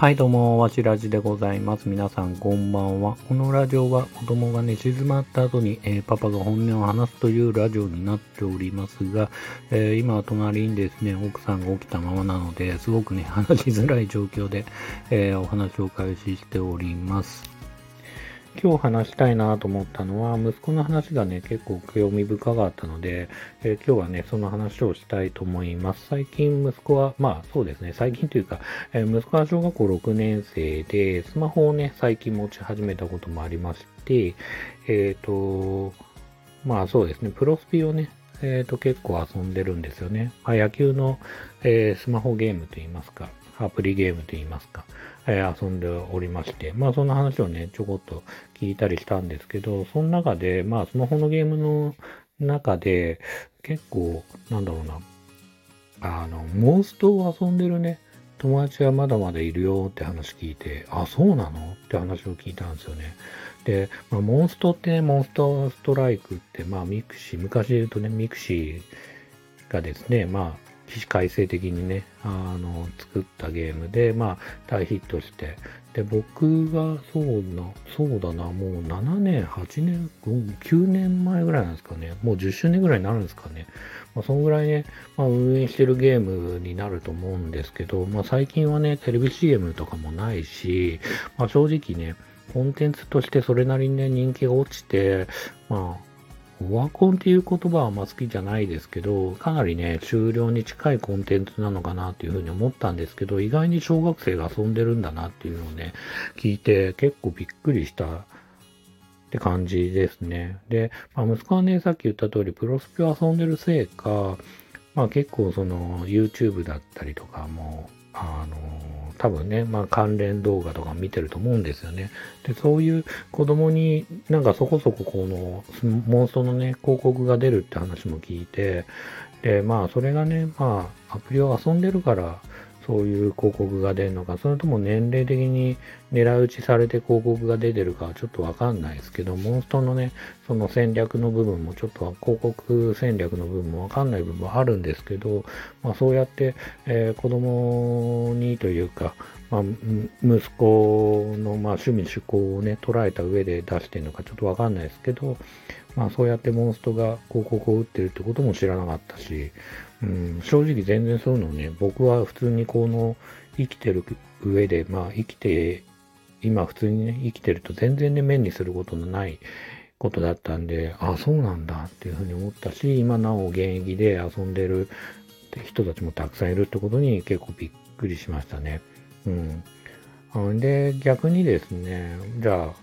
はい、どうも、わしらじでございます。皆さん、こんばんは。このラジオは、子供が寝静まった後に、えーパパが本音を話すというラジオになっておりますが、えー今は隣にですね、奥さんが起きたままなので、すごくね、話しづらい状況で、えーお話を開始しております。今日話したいなと思ったのは、息子の話がね、結構興味深かったので、えー今日はね、その話をしたいと思います。最近息子は、まあそうですね、最近というか、えー息子は小学校6年生で、スマホをね、最近持ち始めたこともありまして、えっ、と、まあそうですね、プロスピをね、えっ、と結構遊んでるんですよね。まあ、野球の、えスマホゲームといいますか、アプリゲームといいますか、えー遊んでおりまして、まあそんな話をね、ちょこっと聞いたりしたんですけど、その中で、まあスマホのゲームの中で、結構、なんだろうな、あの、モンストを遊んでるね、友達がまだまだいるよって話聞いて、あ、そうなの？って話を聞いたんですよね。で、まあ、モンストってね、モンストストライクって、まあ、ミクシー、昔で言うとね、ミクシーがですね、まあ、起死回生的にね、あの、作ったゲームで、まあ、大ヒットして、で、僕が、そうな、そうだな、もう7年、8年、9年前ぐらいなんですかね。もう10周年ぐらいになるんですかね。まあ、そんぐらいね、まあ、運営してるゲームになると思うんですけど、まあ、最近はね、テレビ CM とかもないし、まあ、正直ね、コンテンツとしてそれなりにね、人気が落ちて、まあ、オワコンっていう言葉はあんま好きじゃないですけど、かなりね、終了に近いコンテンツなのかなっていうふうに思ったんですけど、意外に小学生が遊んでるんだなっていうのをね、聞いて結構びっくりしたって感じですね。で、まあ、息子はね、さっき言った通り、プロスピを遊んでるせいか、まあ結構その YouTube だったりとかも、あの、多分ね、まあ関連動画とか見てると思うんですよね。で、そういう子供になんかそこそここのモンストのね、広告が出るって話も聞いて、で、まあそれがね、まあアプリを遊んでるから、そういう広告が出るのか、それとも年齢的に狙い撃ちされて広告が出てるかはちょっとわかんないですけど、モンストのね、その戦略の部分もちょっと広告戦略の部分もわかんない部分もあるんですけど、まあそうやって、えー子供にというか、まあ、息子のまあ趣味趣向をね、捉えた上で出してるのかちょっとわかんないですけど、まあそうやってモンストが広告を打ってるってことも知らなかったし、うん、正直全然そういうのね、僕は普通にこの生きてる上で、まあ生きて、今普通にね、生きてると全然ね、目にすることのないことだったんで、あ、そうなんだっていうふうに思ったし、今なお現役で遊んでる人たちもたくさんいるってことに結構びっくりしましたね。うん。で、逆にですね、じゃあ、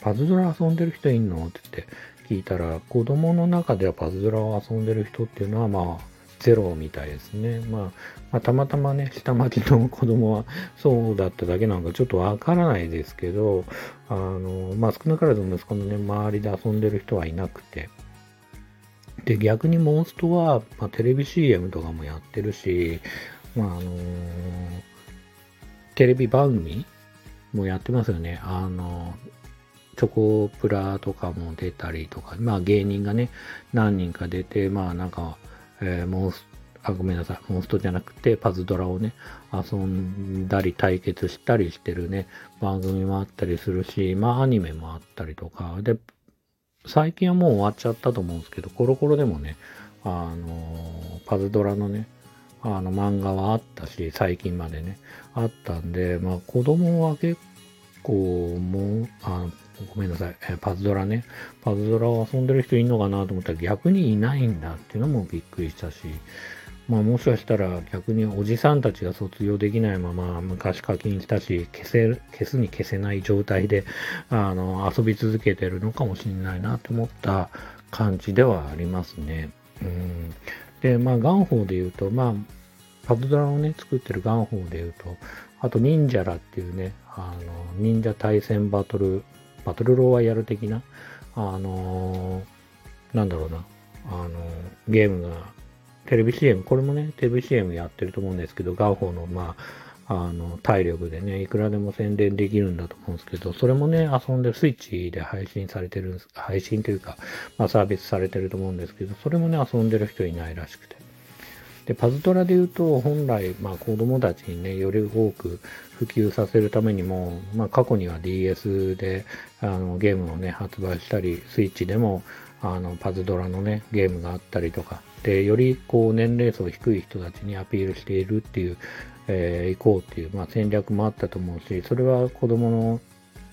パズドラ遊んでる人いんの？って言って聞いたら、子供の中ではパズドラを遊んでる人っていうのは、まあ、ゼロみたいですね。まあ、まあ、たまたまね、下町の子供はそうだっただけなのかちょっとわからないですけど、あの、まあ、少なからず息子のね、周りで遊んでる人はいなくて。で、逆にモンストは、まあ、テレビ CM とかもやってるし、まあ、あのテレビ番組もやってますよね。あの、チョコプラとかも出たりとか、まあ芸人がね、何人か出て、まあなんか、えーモンスあ、ごめんなさい、モンストじゃなくて、パズドラをね、遊んだり対決したりしてるね、番組もあったりするし、まあアニメもあったりとか、で、最近はもう終わっちゃったと思うんですけど、コロコロでもね、あの、パズドラのね、あの漫画はあったし、最近までね、あったんで、まあ子供は結構もう、あのごめんなさい、えパズドラね、パズドラを遊んでる人いるのかなと思ったら逆にいないんだっていうのもびっくりしたし、まあもしかしたら逆におじさんたちが卒業できないまま昔課金したし、消せる、消すに消せない状態で、あの、遊び続けてるのかもしれないなと思った感じではありますね。うん。で、まあ、ガンホーで言うと、まあ、パズドラをね、作ってるガンホーで言うと、あと、忍者らっていうね、あの、忍者対戦バトル、バトルロワイヤル的な、あのなんだろうな、あのゲームが、テレビ CM、これもね、テレビ CM やってると思うんですけど、ガンホーの、まあ、あの、体力でね、いくらでも宣伝できるんだと思うんですけど、それもね、遊んでるスイッチで配信されてるんです、配信というか、まあサービスされてると思うんですけど、それもね、遊んでる人いないらしくて。で、パズドラで言うと、本来、まあ、子供たちにね、より多く普及させるためにも、まあ、過去には DS で、あの、ゲームをね、発売したり、スイッチでも、あの、パズドラのね、ゲームがあったりとか、で、より、こう、年齢層低い人たちにアピールしているっていう、えー、行こうっていう、まあ、戦略もあったと思うし、それは子供の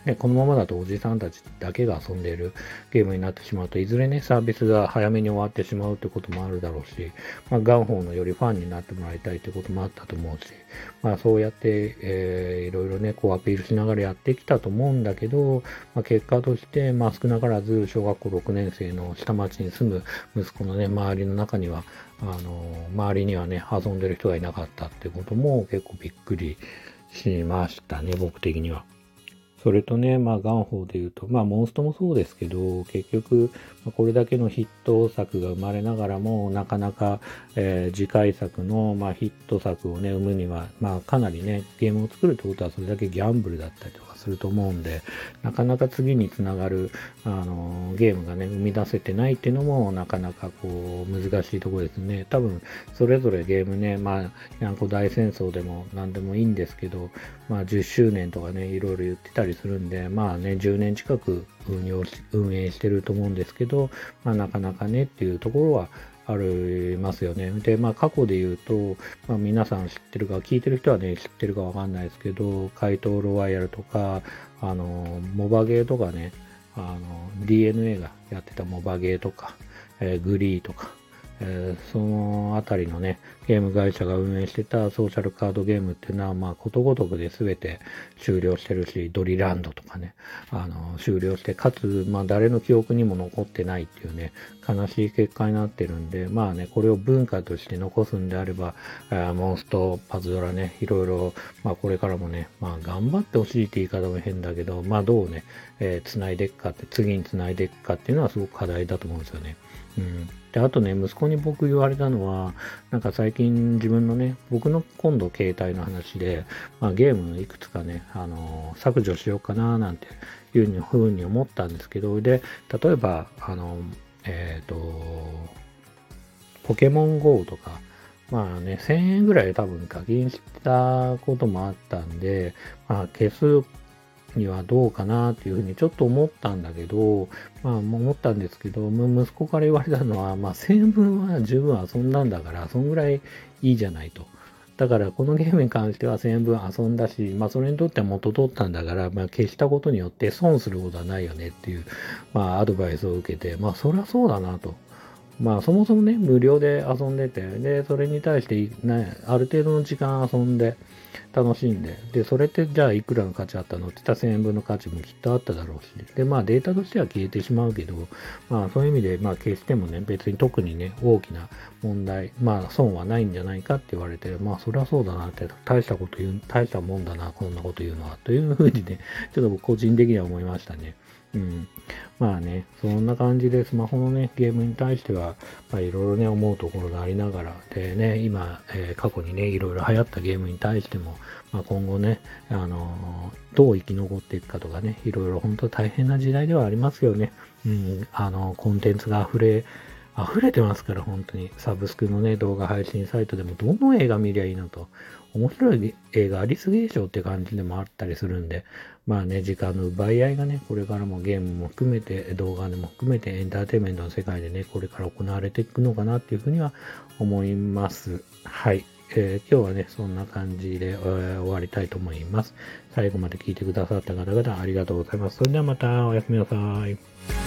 ね、このままだとおじさんたちだけが遊んでいるゲームになってしまうといずれね、サービスが早めに終わってしまうってこともあるだろうし、まあ、ガンホーのよりファンになってもらいたいってこともあったと思うし、まあ、そうやって、えー、いろいろね、こうアピールしながらやってきたと思うんだけど、まあ、結果として、まあ、少なからず小学校6年生の下町に住む息子のね、周りの中には、あの、周りにはね、遊んでる人がいなかったってことも結構びっくりしましたね、僕的には。それとね、まあ、ガンホーで言うと、まあ、モンストもそうですけど、結局、これだけのヒット作が生まれながらも、なかなか、えー、次回作の、まあ、ヒット作をね、生むには、まあ、かなりね、ゲームを作るってことはそれだけギャンブルだったりとか、すると思うんで、なかなか次につながる、あの、ゲームがね、生み出せてないっていうのも、なかなかこう、難しいところですね。多分、それぞれゲームね、まあ、ヤンコ大戦争でも何でもいいんですけど、まあ、10周年とかね、いろいろ言ってたりするんで、まあね、10年近く運用運営してると思うんですけど、まあ、なかなかねっていうところは、ありますよね。で、まあ過去で言うと、まあ皆さん知ってるか、聞いてる人はね、知ってるかわかんないですけど、怪盗ロワイヤルとか、あの、モバゲーとかね、あの、DNA がやってたモバゲーとか、えー、グリーとか、えー、そのあたりのね、ゲーム会社が運営してたソーシャルカードゲームっていうのは、まあ、ことごとくで全て終了してるし、ドリランドとかね、あの、終了して、かつ、まあ、誰の記憶にも残ってないっていうね、悲しい結果になってるんで、まあね、これを文化として残すんであれば、モンスト、パズドラね、いろいろ、まあ、これからもね、まあ、頑張ってほしいって言い方も変だけど、まあ、どうね、えー、繋いでいくかって、次に繋いでいくかっていうのはすごく課題だと思うんですよね。うん。で、あとね、息子に僕言われたのは、なんか最近自分のね、僕の今度携帯の話で、まあゲームいくつかね、あのー、削除しようかななんていうふうに思ったんですけど、で、例えば、あの、えっ、ー、と、ポケモン GO とか、まあね、1000円ぐらい多分課金したこともあったんで、まあ消すにはどうかなっていうふうにちょっと思ったんだけど、まあ思ったんですけど、息子から言われたのは、まあ1000分は十分遊んだんだから、そんぐらいいいじゃないと。だからこのゲームに関しては1000分遊んだし、まあそれにとっては元取ったんだから、まあ消したことによって損することはないよねっていう、まあアドバイスを受けて、まあそりゃそうだなと。まあそもそもね、無料で遊んでて、で、それに対して、ね、ある程度の時間遊んで、楽しんで、で、それってじゃあいくらの価値あったの？って言ったら1000円分の価値もきっとあっただろうし、で、まあデータとしては消えてしまうけど、まあそういう意味で、まあ消してもね、別に特にね、大きな問題、まあ損はないんじゃないかって言われて、まあそりゃそうだなって、大したこと言う、大したもんだな、こんなこと言うのは、というふうにね、ちょっと僕個人的には思いましたね。うん。まあね、そんな感じでスマホのね、ゲームに対しては、まあいろいろね、思うところがありながら、でね、今、えー、過去にね、いろいろ流行ったゲームに対しても、まあ今後ね、あの、どう生き残っていくかとかね、いろいろ本当大変な時代ではありますよね。うん、あの、コンテンツが溢れ、溢れてますから、本当に。サブスクのね、動画配信サイトでもどの映画見りゃいいのと。面白い映画ありすぎでしょって感じでもあったりするんで、まあね、時間の奪い合いがね、これからもゲームも含めて、動画でも含めてエンターテインメントの世界でね、これから行われていくのかなっていうふうには思います。はい。えー、今日はね、そんな感じで、えー、終わりたいと思います。最後まで聞いてくださった方々ありがとうございます。それではまたおやすみなさい。